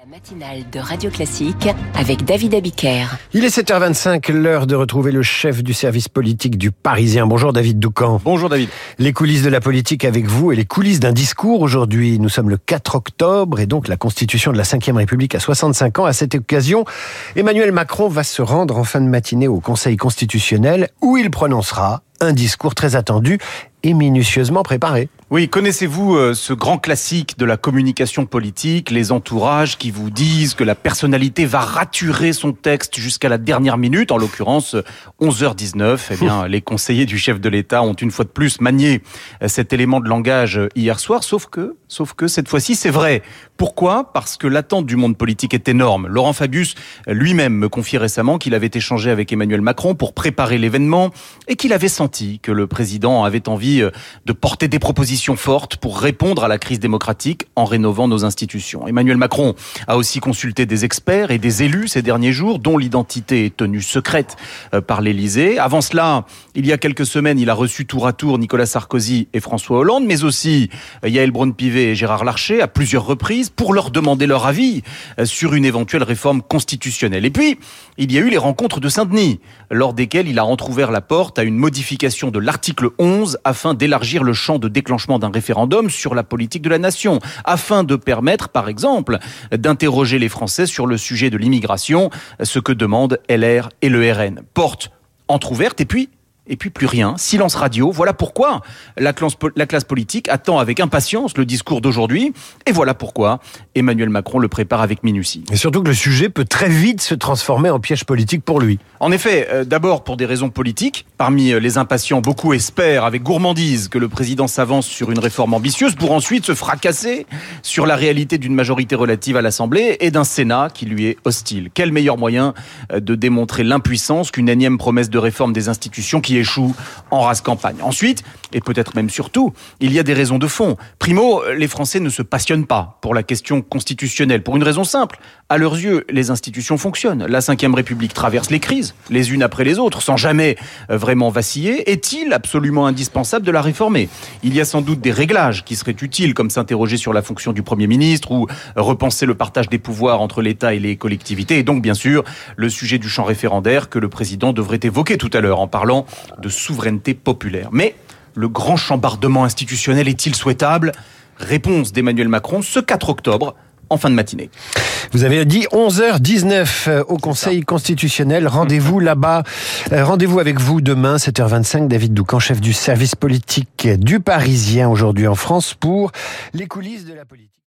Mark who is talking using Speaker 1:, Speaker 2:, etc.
Speaker 1: La matinale de Radio Classique avec David Abiker.
Speaker 2: Il est 7h25, l'heure de retrouver le chef du service politique du Parisien. Bonjour David Doucan.
Speaker 3: Bonjour David.
Speaker 2: Les coulisses de la politique avec vous et les coulisses d'un discours aujourd'hui. Nous sommes le 4 octobre et donc la constitution de la 5 République à 65 ans. À cette occasion, Emmanuel Macron va se rendre en fin de matinée au Conseil constitutionnel où il prononcera un discours très attendu et minutieusement préparé.
Speaker 3: Oui, connaissez-vous euh, ce grand classique de la communication politique, les entourages qui vous disent que la personnalité va raturer son texte jusqu'à la dernière minute, en l'occurrence 11h19 Eh bien, les conseillers du chef de l'État ont une fois de plus manié euh, cet élément de langage euh, hier soir, sauf que, sauf que cette fois-ci, c'est vrai. Pourquoi? Parce que l'attente du monde politique est énorme. Laurent Fabius lui-même me confie récemment qu'il avait échangé avec Emmanuel Macron pour préparer l'événement et qu'il avait senti que le président avait envie de porter des propositions forte pour répondre à la crise démocratique en rénovant nos institutions. Emmanuel Macron a aussi consulté des experts et des élus ces derniers jours, dont l'identité est tenue secrète euh, par l'Élysée. Avant cela, il y a quelques semaines, il a reçu tour à tour Nicolas Sarkozy et François Hollande, mais aussi euh, Yael Braun-Pivet et Gérard Larcher à plusieurs reprises pour leur demander leur avis euh, sur une éventuelle réforme constitutionnelle. Et puis, il y a eu les rencontres de Saint-Denis, lors desquelles il a entrouvert la porte à une modification de l'article 11 afin d'élargir le champ de déclenchement d'un référendum sur la politique de la nation, afin de permettre, par exemple, d'interroger les Français sur le sujet de l'immigration, ce que demandent LR et le RN. Porte entr'ouverte et puis et puis plus rien, silence radio. Voilà pourquoi la classe, la classe politique attend avec impatience le discours d'aujourd'hui, et voilà pourquoi Emmanuel Macron le prépare avec minutie.
Speaker 2: Et surtout que le sujet peut très vite se transformer en piège politique pour lui.
Speaker 3: En effet, euh, d'abord pour des raisons politiques. Parmi euh, les impatients, beaucoup espèrent avec gourmandise que le président s'avance sur une réforme ambitieuse pour ensuite se fracasser sur la réalité d'une majorité relative à l'Assemblée et d'un Sénat qui lui est hostile. Quel meilleur moyen euh, de démontrer l'impuissance qu'une énième promesse de réforme des institutions qui échoue en race campagne. Ensuite, et peut-être même surtout, il y a des raisons de fond. Primo, les Français ne se passionnent pas pour la question constitutionnelle, pour une raison simple. À leurs yeux, les institutions fonctionnent. La Ve République traverse les crises, les unes après les autres, sans jamais euh, vraiment vaciller. Est-il absolument indispensable de la réformer? Il y a sans doute des réglages qui seraient utiles, comme s'interroger sur la fonction du Premier ministre ou repenser le partage des pouvoirs entre l'État et les collectivités. Et donc, bien sûr, le sujet du champ référendaire que le président devrait évoquer tout à l'heure en parlant de souveraineté populaire. Mais le grand chambardement institutionnel est-il souhaitable? Réponse d'Emmanuel Macron ce 4 octobre en fin de matinée.
Speaker 2: Vous avez dit 11h19 au Conseil constitutionnel. Rendez-vous là-bas. Euh, rendez-vous avec vous demain, 7h25. David Doucan, chef du service politique du Parisien aujourd'hui en France pour les coulisses de la politique.